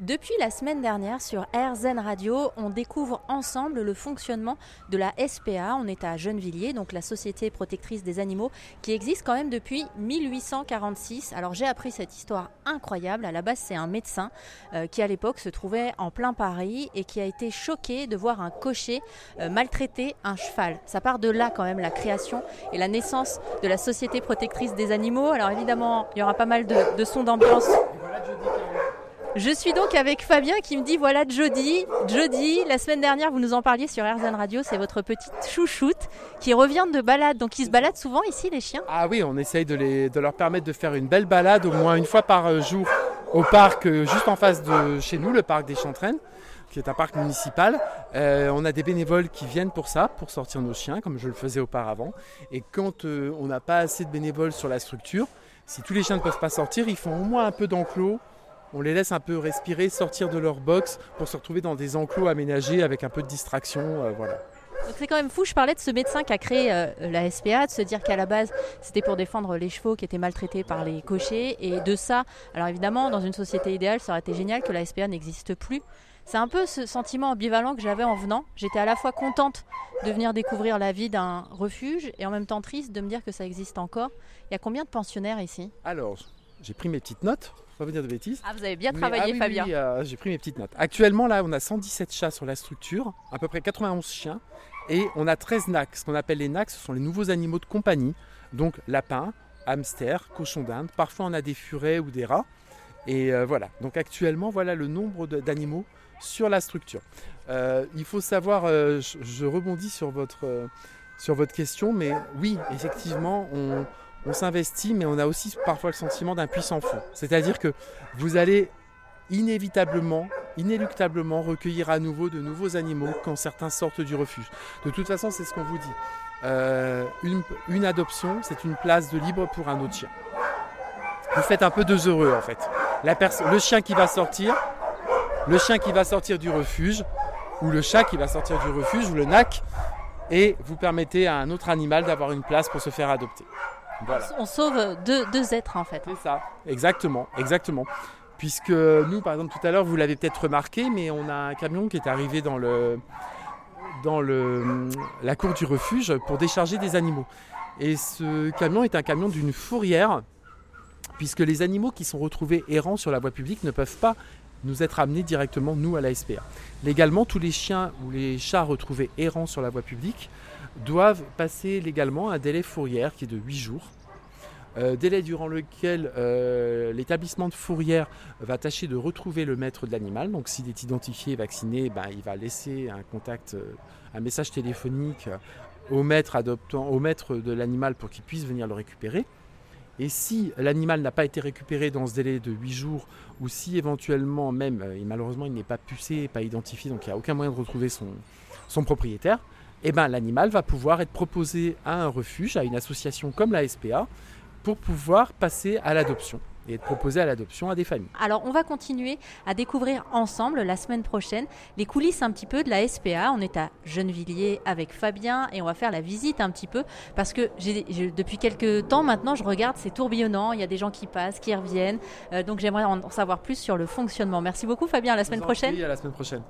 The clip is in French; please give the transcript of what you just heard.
Depuis la semaine dernière sur RZN Radio, on découvre ensemble le fonctionnement de la SPA. On est à Gennevilliers, donc la Société protectrice des animaux, qui existe quand même depuis 1846. Alors j'ai appris cette histoire incroyable. À la base, c'est un médecin euh, qui à l'époque se trouvait en plein Paris et qui a été choqué de voir un cocher euh, maltraiter un cheval. Ça part de là quand même la création et la naissance de la Société protectrice des animaux. Alors évidemment, il y aura pas mal de, de sons d'ambiance. Je suis donc avec Fabien qui me dit voilà Jody. Jody, la semaine dernière, vous nous en parliez sur RZN Radio, c'est votre petite chouchoute qui revient de balade. Donc ils se baladent souvent ici, les chiens? Ah oui, on essaye de, leur permettre de faire une belle balade au moins une fois par euh, jour au parc euh, juste en face de chez nous, le parc des Chantraines qui est un parc municipal. Euh, on a des bénévoles qui viennent pour ça, pour sortir nos chiens, comme je le faisais auparavant. Et quand on n'a pas assez de bénévoles sur la structure, si tous les chiens ne peuvent pas sortir, ils font au moins un peu d'enclos on les laisse un peu respirer, sortir de leur box pour se retrouver dans des enclos aménagés avec un peu de distraction. Euh, voilà. C'est quand même fou, je parlais de ce médecin qui a créé euh, la SPA, de se dire qu'à la base c'était pour défendre les chevaux qui étaient maltraités par les cochers et de ça, alors évidemment dans une société idéale ça aurait été génial que la SPA n'existe plus. C'est un peu ce sentiment ambivalent que j'avais en venant. J'étais à la fois contente de venir découvrir la vie d'un refuge et en même temps triste de me dire que ça existe encore. Il y a combien de pensionnaires ici? Alors, j'ai pris mes petites notes pas vous dire de bêtises. Ah, vous avez bien travaillé, ah Fabien. Oui, euh, j'ai pris mes petites notes. Actuellement, là, on a 117 chats sur la structure, à peu près 91 chiens, et on a 13 NAC. Ce qu'on appelle les NAC, ce sont les nouveaux animaux de compagnie, donc lapins, hamsters, cochons d'Inde. Parfois, on a des furets ou des rats. Et euh, voilà. Donc actuellement, voilà le nombre d'animaux sur la structure. Euh, il faut savoir, je, je, rebondis sur votre, sur votre question, mais oui, effectivement, on on s'investit, mais on a aussi parfois le sentiment d'un puissant fond. C'est-à-dire que vous allez inévitablement, inéluctablement recueillir à nouveau de nouveaux animaux quand certains sortent du refuge. De toute façon, c'est ce qu'on vous dit. Euh, une, adoption, c'est une place de libre pour un autre chien. Vous faites un peu deux heureux en fait. le chien qui va sortir, le chien qui va sortir du refuge, ou le chat qui va sortir du refuge, ou le nac, et vous permettez à un autre animal d'avoir une place pour se faire adopter. On sauve deux, êtres en fait. C'est ça, exactement, exactement. Puisque nous, par exemple, tout à l'heure, vous l'avez peut-être remarqué, mais on a un camion qui est arrivé dans, le, dans le, la cour du refuge pour décharger des animaux. Et ce camion est un camion d'une fourrière, puisque les animaux qui sont retrouvés errants sur la voie publique ne peuvent pas nous être amenés directement, nous, à la SPA. Légalement, tous les chiens ou les chats retrouvés errants sur la voie publique doivent passer légalement un délai fourrière qui est de 8 jours. Euh, délai durant lequel euh, l'établissement de fourrière va tâcher de retrouver le maître de l'animal. Donc s'il est identifié et vacciné, ben, il va laisser un contact, euh, un message téléphonique au maître adoptant, au maître de l'animal pour qu'il puisse venir le récupérer. Et si l'animal n'a pas été récupéré dans ce délai de 8 jours, ou si éventuellement même, malheureusement il n'est pas pucé, pas identifié, donc il n'y a aucun moyen de retrouver son, son propriétaire, eh ben, l'animal va pouvoir être proposé à un refuge, à une association comme la SPA, pour pouvoir passer à l'adoption et être proposé à l'adoption à des familles. Alors on va continuer à découvrir ensemble la semaine prochaine les coulisses un petit peu de la SPA. On est à Gennevilliers avec Fabien et on va faire la visite un petit peu parce que depuis quelques temps maintenant je regarde, c'est tourbillonnant, il y a des gens qui passent, qui reviennent. Euh, donc j'aimerais en savoir plus sur le fonctionnement. Merci beaucoup Fabien, à la semaine prochaine. à la semaine prochaine.